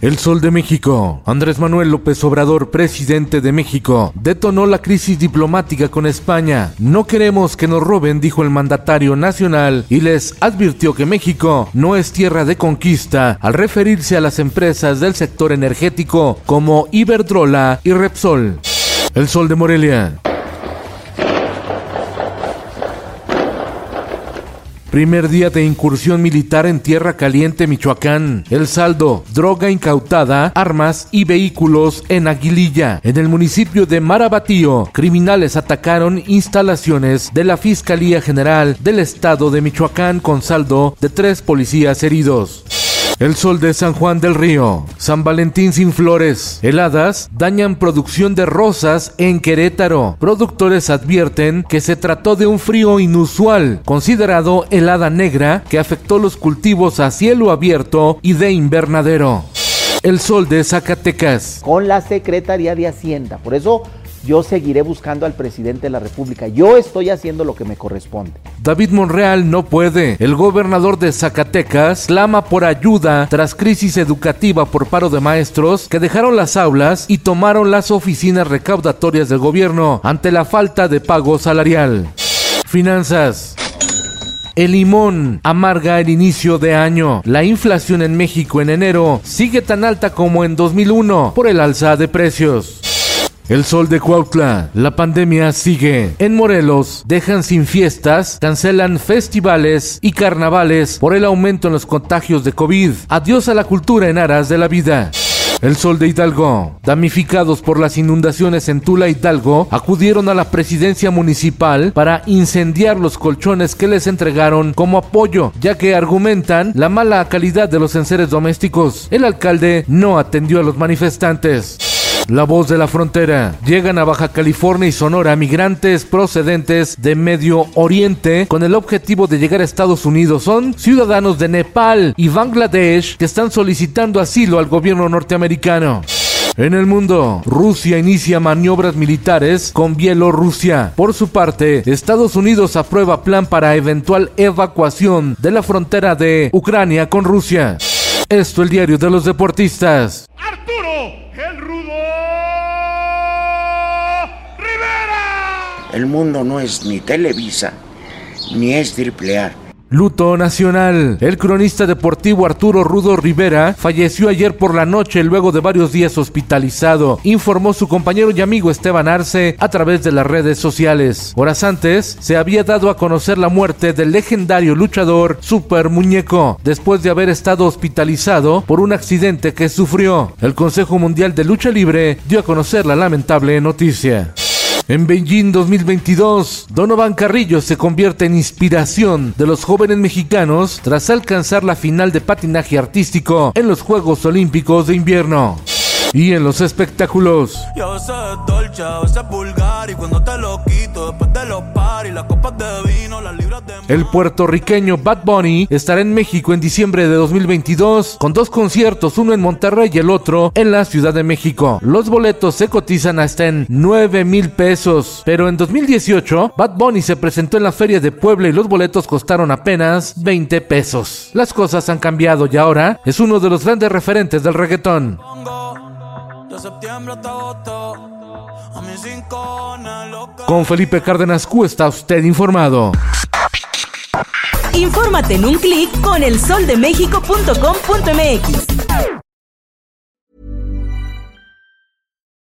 El Sol de México. Andrés Manuel López Obrador, presidente de México, detonó la crisis diplomática con España. No queremos que nos roben, dijo el mandatario nacional, y les advirtió que México no es tierra de conquista al referirse a las empresas del sector energético como Iberdrola y Repsol. El Sol de Morelia. Primer día de incursión militar en Tierra Caliente, Michoacán. El saldo, droga incautada, armas y vehículos en Aguililla. En el municipio de Marabatío, criminales atacaron instalaciones de la Fiscalía General del Estado de Michoacán con saldo de tres policías heridos. El sol de San Juan del Río. San Valentín sin flores. Heladas dañan producción de rosas en Querétaro. Productores advierten que se trató de un frío inusual, considerado helada negra que afectó los cultivos a cielo abierto y de invernadero. El sol de Zacatecas. Con la Secretaría de Hacienda. Por eso yo seguiré buscando al presidente de la República. Yo estoy haciendo lo que me corresponde. David Monreal no puede. El gobernador de Zacatecas clama por ayuda tras crisis educativa por paro de maestros que dejaron las aulas y tomaron las oficinas recaudatorias del gobierno ante la falta de pago salarial. Finanzas. El limón amarga el inicio de año. La inflación en México en enero sigue tan alta como en 2001 por el alza de precios. El sol de Cuautla. La pandemia sigue. En Morelos dejan sin fiestas, cancelan festivales y carnavales por el aumento en los contagios de COVID. Adiós a la cultura en aras de la vida. El Sol de Hidalgo. Damnificados por las inundaciones en Tula Hidalgo, acudieron a la presidencia municipal para incendiar los colchones que les entregaron como apoyo, ya que argumentan la mala calidad de los enseres domésticos. El alcalde no atendió a los manifestantes. La voz de la frontera. Llegan a Baja California y Sonora migrantes procedentes de Medio Oriente con el objetivo de llegar a Estados Unidos. Son ciudadanos de Nepal y Bangladesh que están solicitando asilo al gobierno norteamericano. En el mundo, Rusia inicia maniobras militares con Bielorrusia. Por su parte, Estados Unidos aprueba plan para eventual evacuación de la frontera de Ucrania con Rusia. Esto el diario de los deportistas. El mundo no es ni Televisa, ni es Triple. Luto nacional. El cronista deportivo Arturo Rudo Rivera falleció ayer por la noche luego de varios días hospitalizado, informó su compañero y amigo Esteban Arce a través de las redes sociales. Horas antes se había dado a conocer la muerte del legendario luchador Super Muñeco, después de haber estado hospitalizado por un accidente que sufrió. El Consejo Mundial de Lucha Libre dio a conocer la lamentable noticia. En Beijing 2022, Donovan Carrillo se convierte en inspiración de los jóvenes mexicanos tras alcanzar la final de patinaje artístico en los Juegos Olímpicos de Invierno. Y en los espectáculos. El puertorriqueño Bad Bunny estará en México en diciembre de 2022 con dos conciertos, uno en Monterrey y el otro en la Ciudad de México. Los boletos se cotizan hasta en 9 mil pesos, pero en 2018 Bad Bunny se presentó en la Feria de Puebla y los boletos costaron apenas 20 pesos. Las cosas han cambiado y ahora es uno de los grandes referentes del reggaetón. Con Felipe Cárdenas Q está usted informado. Infórmate en un clic con elsoldemexico.com.mx.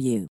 you.